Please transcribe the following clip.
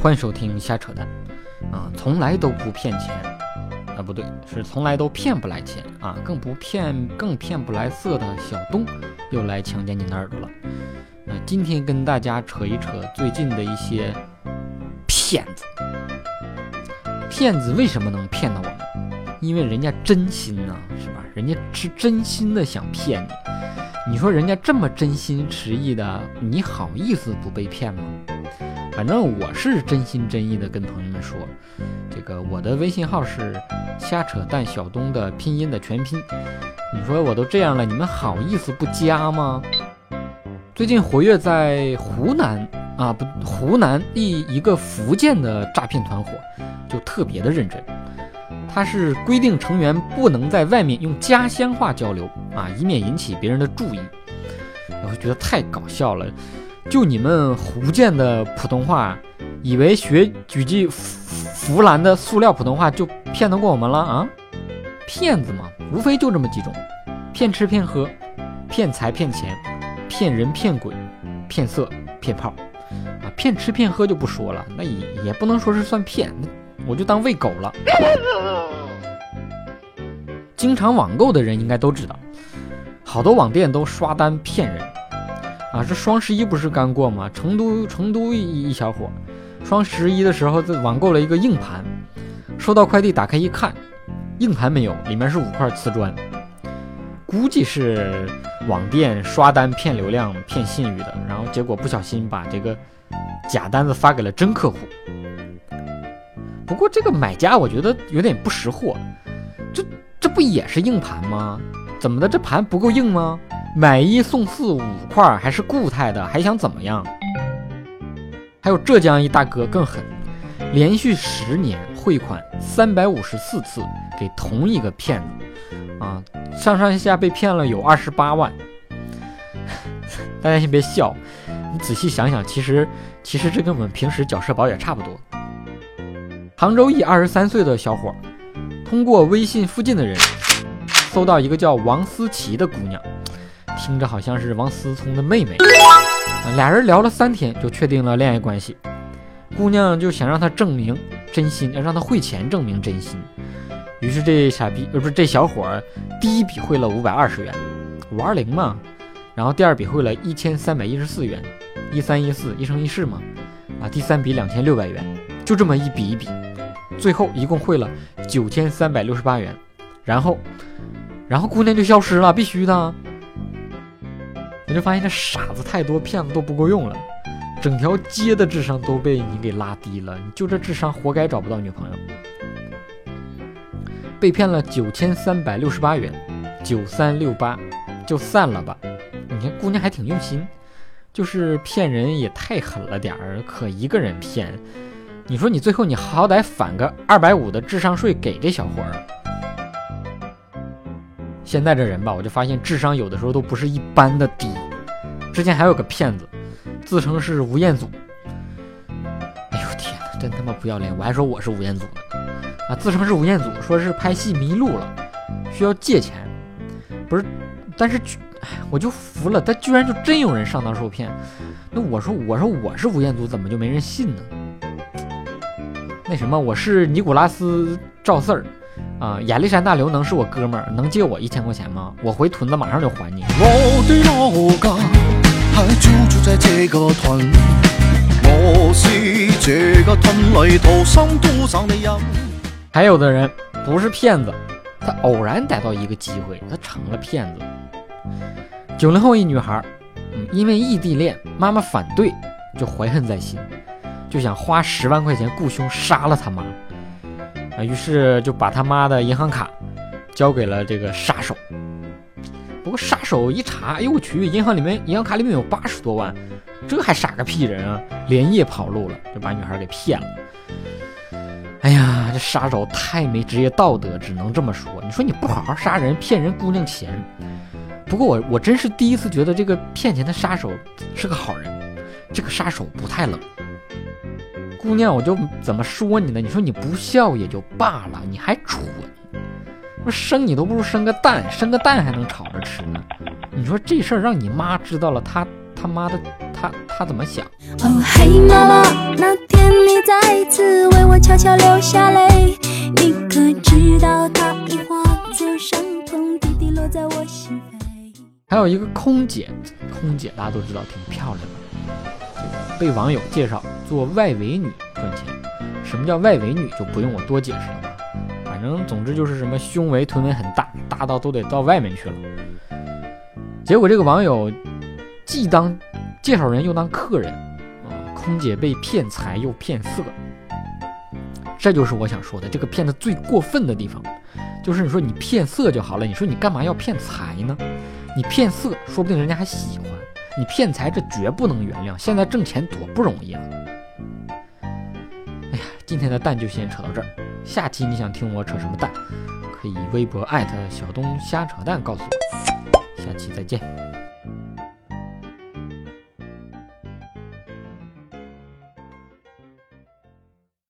欢迎收听瞎扯淡，啊，从来都不骗钱，啊，不对，是从来都骗不来钱啊，更不骗，更骗不来色的小东又来强奸你的耳朵了。那今天跟大家扯一扯最近的一些骗子，骗子为什么能骗到我们？因为人家真心呐，是吧？人家是真心的想骗你。你说人家这么真心实意的，你好意思不被骗吗？反正我是真心真意的跟朋友们说，这个我的微信号是瞎扯淡小东的拼音的全拼。你说我都这样了，你们好意思不加吗？最近活跃在湖南啊，不，湖南一一个福建的诈骗团伙就特别的认真。他是规定成员不能在外面用家乡话交流啊，以免引起别人的注意。我觉得太搞笑了，就你们福建的普通话，以为学几句湖南的塑料普通话就骗得过我们了啊？骗子嘛，无非就这么几种：骗吃骗喝、骗财骗钱、骗人骗鬼、骗色骗炮。啊，骗吃骗喝就不说了，那也也不能说是算骗。我就当喂狗了。经常网购的人应该都知道，好多网店都刷单骗人啊！这双十一不是刚过吗？成都成都一一小伙，双十一的时候在网购了一个硬盘，收到快递打开一看，硬盘没有，里面是五块瓷砖，估计是网店刷单骗流量、骗信誉的，然后结果不小心把这个假单子发给了真客户。不过这个买家我觉得有点不识货，这这不也是硬盘吗？怎么的，这盘不够硬吗？买一送四五块，还是固态的，还想怎么样？还有浙江一大哥更狠，连续十年汇款三百五十四次给同一个骗子，啊，上上下下被骗了有二十八万。大家先别笑，你仔细想想，其实其实这跟我们平时缴社保也差不多。杭州一二十三岁的小伙，通过微信附近的人，搜到一个叫王思琪的姑娘，听着好像是王思聪的妹妹。俩人聊了三天，就确定了恋爱关系。姑娘就想让他证明真心，让他汇钱证明真心。于是这傻逼，呃，不是这小伙儿，第一笔汇了五百二十元，五二零嘛。然后第二笔汇了一千三百一十四元，一三一四，一生一世嘛。啊，第三笔两千六百元，就这么一笔一笔。最后一共汇了九千三百六十八元，然后，然后姑娘就消失了，必须的。我就发现这傻子太多，骗子都不够用了，整条街的智商都被你给拉低了，你就这智商，活该找不到女朋友。被骗了九千三百六十八元，九三六八，就散了吧。你看姑娘还挺用心，就是骗人也太狠了点儿，可一个人骗。你说你最后你好歹返个二百五的智商税给这小伙儿。现在这人吧，我就发现智商有的时候都不是一般的低。之前还有个骗子，自称是吴彦祖。哎呦天哪，真他妈不要脸！我还说我是吴彦祖呢。啊，自称是吴彦祖，说是拍戏迷路了，需要借钱。不是，但是，哎，我就服了，他居然就真有人上当受骗。那我说，我说我是吴彦祖，怎么就没人信呢？那什么，我是尼古拉斯赵四儿，啊，亚历山大刘能是我哥们儿，能借我一千块钱吗？我回屯子马上就还你。我的老家还就住在这个屯，我是这个屯里土生土长的人。还有的人不是骗子，他偶然逮到一个机会，他成了骗子。九零后一女孩，嗯，因为异地恋，妈妈反对，就怀恨在心。就想花十万块钱雇凶杀了他妈，啊，于是就把他妈的银行卡交给了这个杀手。不过杀手一查，哎呦我去，银行里面银行卡里面有八十多万，这还杀个屁人啊！连夜跑路了，就把女孩给骗了。哎呀，这杀手太没职业道德，只能这么说。你说你不好好杀人，骗人姑娘钱。不过我我真是第一次觉得这个骗钱的杀手是个好人，这个杀手不太冷。姑娘，我就怎么说你呢？你说你不孝也就罢了，你还蠢，说生你都不如生个蛋，生个蛋还能炒着吃呢。你说这事儿让你妈知道了，她他妈的，她她怎么想？哦嘿，妈妈，那天你再次为我悄悄流下泪。你可知道，它已化作伤痛，滴滴落在我心扉。还有一个空姐，空姐大家都知道挺漂亮的，这个被网友介绍做外围女赚钱。什么叫外围女，就不用我多解释了吧？反正总之就是什么胸围、臀围很大，大到都得到外面去了。结果这个网友既当介绍人又当客人啊，空姐被骗财又骗色，这就是我想说的这个骗子最过分的地方，就是你说你骗色就好了，你说你干嘛要骗财呢？你骗色，说不定人家还喜欢；你骗财，这绝不能原谅。现在挣钱多不容易啊！哎呀，今天的蛋就先扯到这儿，下期你想听我扯什么蛋，可以微博艾特小东瞎扯蛋告诉我。下期再见。